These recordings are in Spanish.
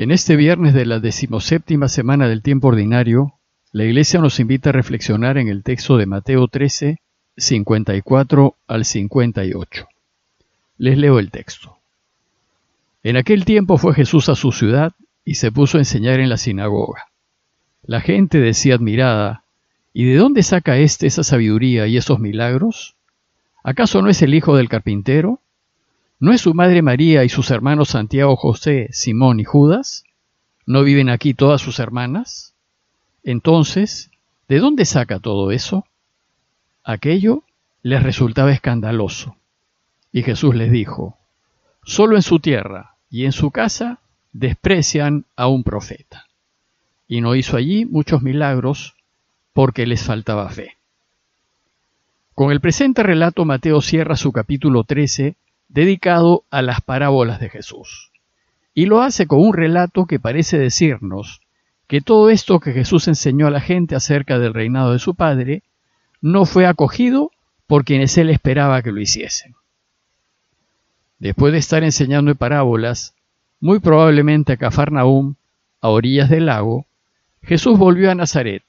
En este viernes de la decimoséptima semana del tiempo ordinario, la Iglesia nos invita a reflexionar en el texto de Mateo 13, 54 al 58. Les leo el texto. En aquel tiempo fue Jesús a su ciudad y se puso a enseñar en la sinagoga. La gente decía admirada, ¿y de dónde saca éste esa sabiduría y esos milagros? ¿Acaso no es el hijo del carpintero? ¿No es su madre María y sus hermanos Santiago, José, Simón y Judas? ¿No viven aquí todas sus hermanas? Entonces, ¿de dónde saca todo eso? Aquello les resultaba escandaloso. Y Jesús les dijo, Solo en su tierra y en su casa desprecian a un profeta. Y no hizo allí muchos milagros porque les faltaba fe. Con el presente relato Mateo cierra su capítulo 13 dedicado a las parábolas de Jesús. Y lo hace con un relato que parece decirnos que todo esto que Jesús enseñó a la gente acerca del reinado de su Padre no fue acogido por quienes él esperaba que lo hiciesen. Después de estar enseñando en parábolas, muy probablemente a Cafarnaúm, a orillas del lago, Jesús volvió a Nazaret,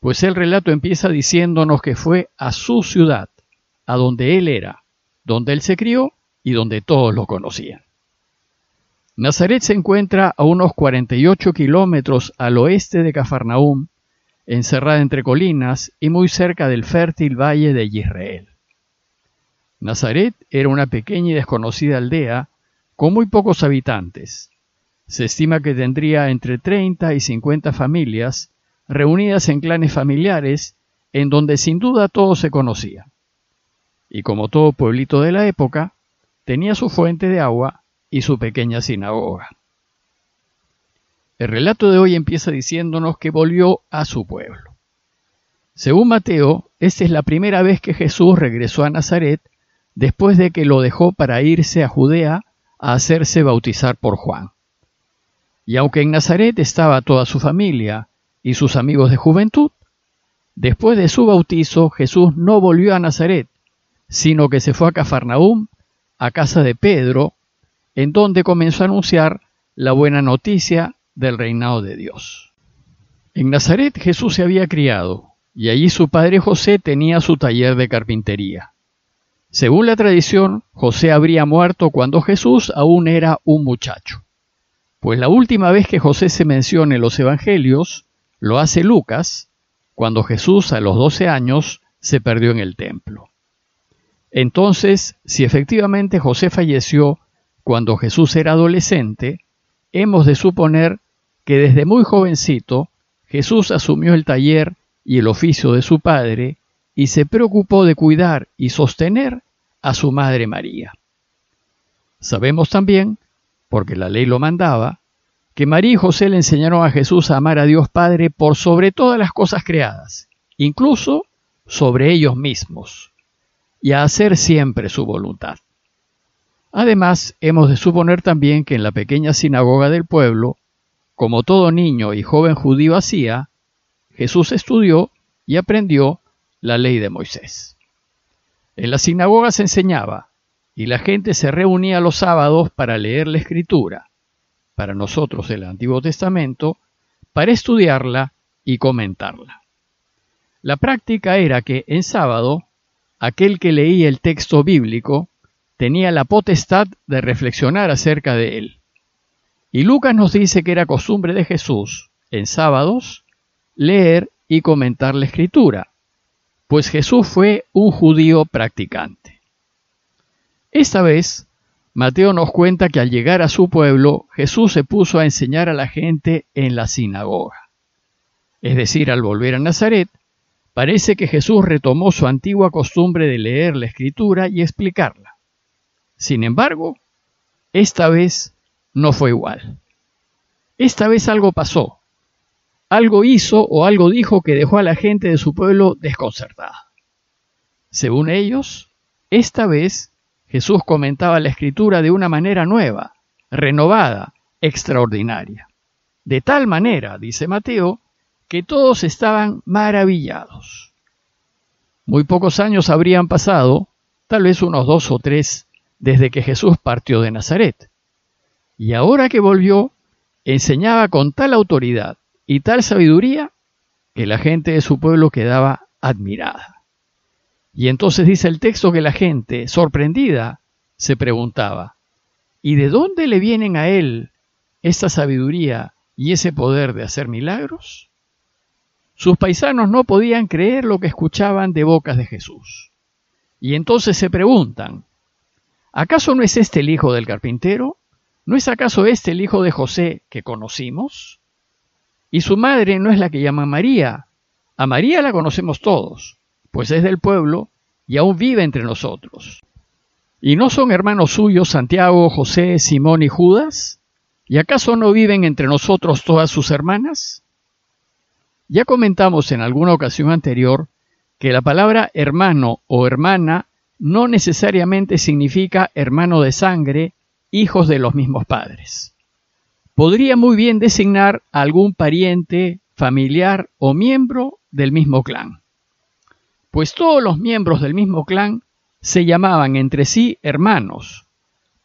pues el relato empieza diciéndonos que fue a su ciudad, a donde él era, donde él se crió y donde todos lo conocían. Nazaret se encuentra a unos 48 kilómetros al oeste de Cafarnaúm, encerrada entre colinas y muy cerca del fértil valle de Israel. Nazaret era una pequeña y desconocida aldea con muy pocos habitantes. Se estima que tendría entre 30 y 50 familias reunidas en clanes familiares en donde sin duda todos se conocían. Y como todo pueblito de la época, tenía su fuente de agua y su pequeña sinagoga. El relato de hoy empieza diciéndonos que volvió a su pueblo. Según Mateo, esta es la primera vez que Jesús regresó a Nazaret después de que lo dejó para irse a Judea a hacerse bautizar por Juan. Y aunque en Nazaret estaba toda su familia y sus amigos de juventud, después de su bautizo Jesús no volvió a Nazaret, sino que se fue a Cafarnaúm a casa de Pedro, en donde comenzó a anunciar la buena noticia del reinado de Dios. En Nazaret Jesús se había criado, y allí su padre José tenía su taller de carpintería. Según la tradición, José habría muerto cuando Jesús aún era un muchacho. Pues la última vez que José se menciona en los Evangelios, lo hace Lucas, cuando Jesús a los doce años se perdió en el templo. Entonces, si efectivamente José falleció cuando Jesús era adolescente, hemos de suponer que desde muy jovencito Jesús asumió el taller y el oficio de su padre y se preocupó de cuidar y sostener a su madre María. Sabemos también, porque la ley lo mandaba, que María y José le enseñaron a Jesús a amar a Dios Padre por sobre todas las cosas creadas, incluso sobre ellos mismos, y a hacer siempre su voluntad. Además, hemos de suponer también que en la pequeña sinagoga del pueblo, como todo niño y joven judío hacía, Jesús estudió y aprendió la ley de Moisés. En la sinagoga se enseñaba y la gente se reunía los sábados para leer la escritura, para nosotros el Antiguo Testamento, para estudiarla y comentarla. La práctica era que en sábado aquel que leía el texto bíblico tenía la potestad de reflexionar acerca de él. Y Lucas nos dice que era costumbre de Jesús, en sábados, leer y comentar la escritura, pues Jesús fue un judío practicante. Esta vez, Mateo nos cuenta que al llegar a su pueblo, Jesús se puso a enseñar a la gente en la sinagoga. Es decir, al volver a Nazaret, Parece que Jesús retomó su antigua costumbre de leer la escritura y explicarla. Sin embargo, esta vez no fue igual. Esta vez algo pasó. Algo hizo o algo dijo que dejó a la gente de su pueblo desconcertada. Según ellos, esta vez Jesús comentaba la escritura de una manera nueva, renovada, extraordinaria. De tal manera, dice Mateo, que todos estaban maravillados. Muy pocos años habrían pasado, tal vez unos dos o tres, desde que Jesús partió de Nazaret. Y ahora que volvió, enseñaba con tal autoridad y tal sabiduría que la gente de su pueblo quedaba admirada. Y entonces dice el texto que la gente, sorprendida, se preguntaba, ¿y de dónde le vienen a él esta sabiduría y ese poder de hacer milagros? Sus paisanos no podían creer lo que escuchaban de bocas de Jesús. Y entonces se preguntan, ¿acaso no es este el hijo del carpintero? ¿No es acaso este el hijo de José que conocimos? Y su madre no es la que llama María. A María la conocemos todos, pues es del pueblo y aún vive entre nosotros. ¿Y no son hermanos suyos Santiago, José, Simón y Judas? ¿Y acaso no viven entre nosotros todas sus hermanas? Ya comentamos en alguna ocasión anterior que la palabra hermano o hermana no necesariamente significa hermano de sangre, hijos de los mismos padres. Podría muy bien designar a algún pariente, familiar o miembro del mismo clan. Pues todos los miembros del mismo clan se llamaban entre sí hermanos,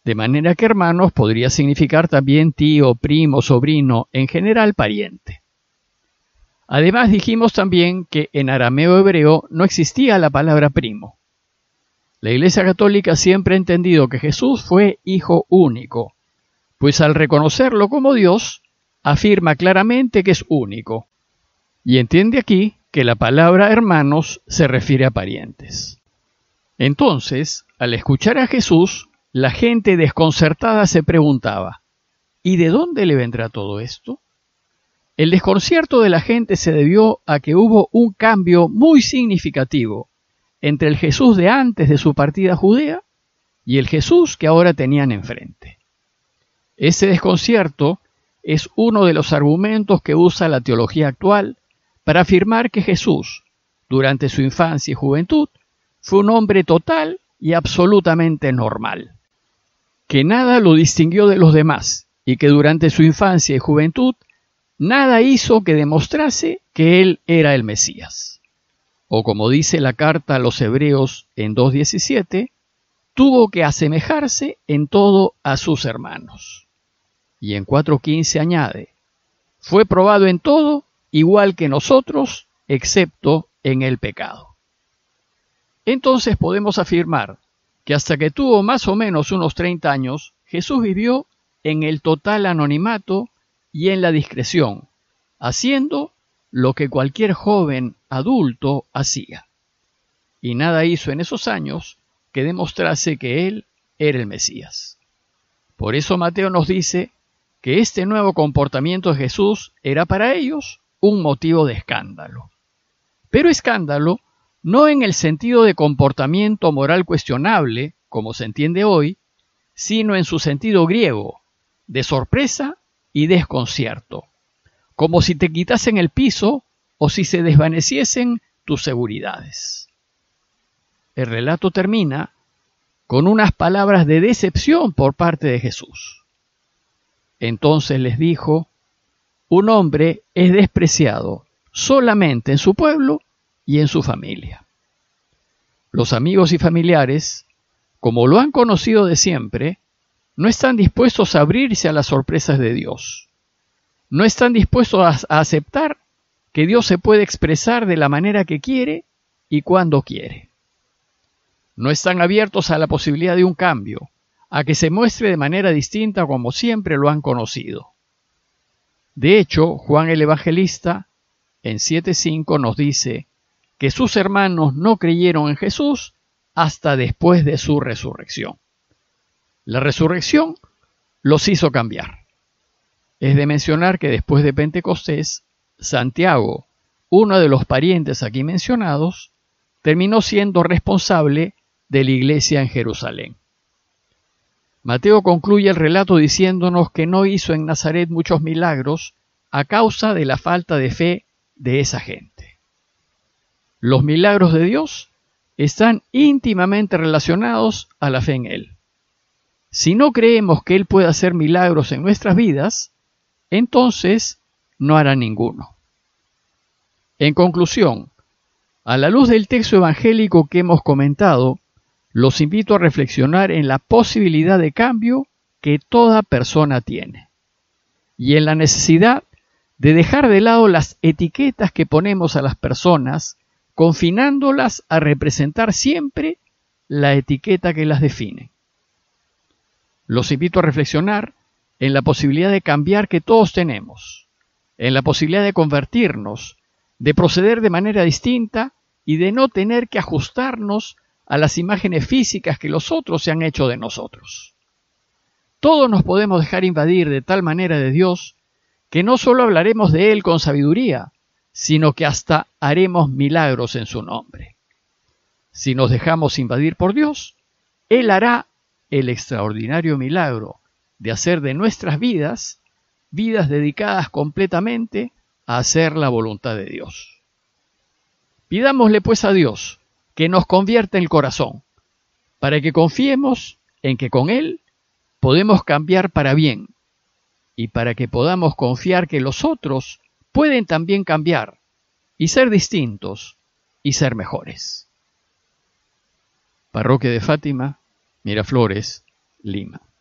de manera que hermanos podría significar también tío, primo, sobrino, en general pariente. Además dijimos también que en arameo hebreo no existía la palabra primo. La Iglesia Católica siempre ha entendido que Jesús fue hijo único, pues al reconocerlo como Dios, afirma claramente que es único, y entiende aquí que la palabra hermanos se refiere a parientes. Entonces, al escuchar a Jesús, la gente desconcertada se preguntaba, ¿y de dónde le vendrá todo esto? El desconcierto de la gente se debió a que hubo un cambio muy significativo entre el Jesús de antes de su partida judea y el Jesús que ahora tenían enfrente. Ese desconcierto es uno de los argumentos que usa la teología actual para afirmar que Jesús, durante su infancia y juventud, fue un hombre total y absolutamente normal, que nada lo distinguió de los demás y que durante su infancia y juventud nada hizo que demostrase que él era el Mesías. O como dice la carta a los Hebreos en 2.17, tuvo que asemejarse en todo a sus hermanos. Y en 4.15 añade, fue probado en todo igual que nosotros, excepto en el pecado. Entonces podemos afirmar que hasta que tuvo más o menos unos 30 años, Jesús vivió en el total anonimato y en la discreción, haciendo lo que cualquier joven adulto hacía. Y nada hizo en esos años que demostrase que él era el Mesías. Por eso Mateo nos dice que este nuevo comportamiento de Jesús era para ellos un motivo de escándalo. Pero escándalo no en el sentido de comportamiento moral cuestionable, como se entiende hoy, sino en su sentido griego, de sorpresa y desconcierto, como si te quitasen el piso o si se desvaneciesen tus seguridades. El relato termina con unas palabras de decepción por parte de Jesús. Entonces les dijo, un hombre es despreciado solamente en su pueblo y en su familia. Los amigos y familiares, como lo han conocido de siempre, no están dispuestos a abrirse a las sorpresas de Dios. No están dispuestos a, aceptar que Dios se puede expresar de la manera que quiere y cuando quiere. No están abiertos a la posibilidad de un cambio, a que se muestre de manera distinta como siempre lo han conocido. De hecho, Juan el Evangelista en 7.5 nos dice, que sus hermanos no creyeron en Jesús hasta después de su resurrección. La resurrección los hizo cambiar. Es de mencionar que después de Pentecostés, Santiago, uno de los parientes aquí mencionados, terminó siendo responsable de la iglesia en Jerusalén. Mateo concluye el relato diciéndonos que no hizo en Nazaret muchos milagros a causa de la falta de fe de esa gente. Los milagros de Dios están íntimamente relacionados a la fe en Él. Si no creemos que Él puede hacer milagros en nuestras vidas, entonces no hará ninguno. En conclusión, a la luz del texto evangélico que hemos comentado, los invito a reflexionar en la posibilidad de cambio que toda persona tiene. y en la necesidad de dejar de lado las etiquetas que ponemos a las personas, confinándolas a representar siempre la etiqueta que las define. Los invito a reflexionar en la posibilidad de cambiar que todos tenemos, en la posibilidad de convertirnos, de proceder de manera distinta y de no tener que ajustarnos a las imágenes físicas que los otros se han hecho de nosotros. Todos nos podemos dejar invadir de tal manera de Dios que no solo hablaremos de Él con sabiduría, sino que hasta haremos milagros en su nombre. Si nos dejamos invadir por Dios, Él hará el extraordinario milagro de hacer de nuestras vidas vidas dedicadas completamente a hacer la voluntad de Dios. Pidámosle pues a Dios que nos convierta el corazón, para que confiemos en que con Él podemos cambiar para bien y para que podamos confiar que los otros pueden también cambiar y ser distintos y ser mejores. Parroquia de Fátima, Miraflores, Lima.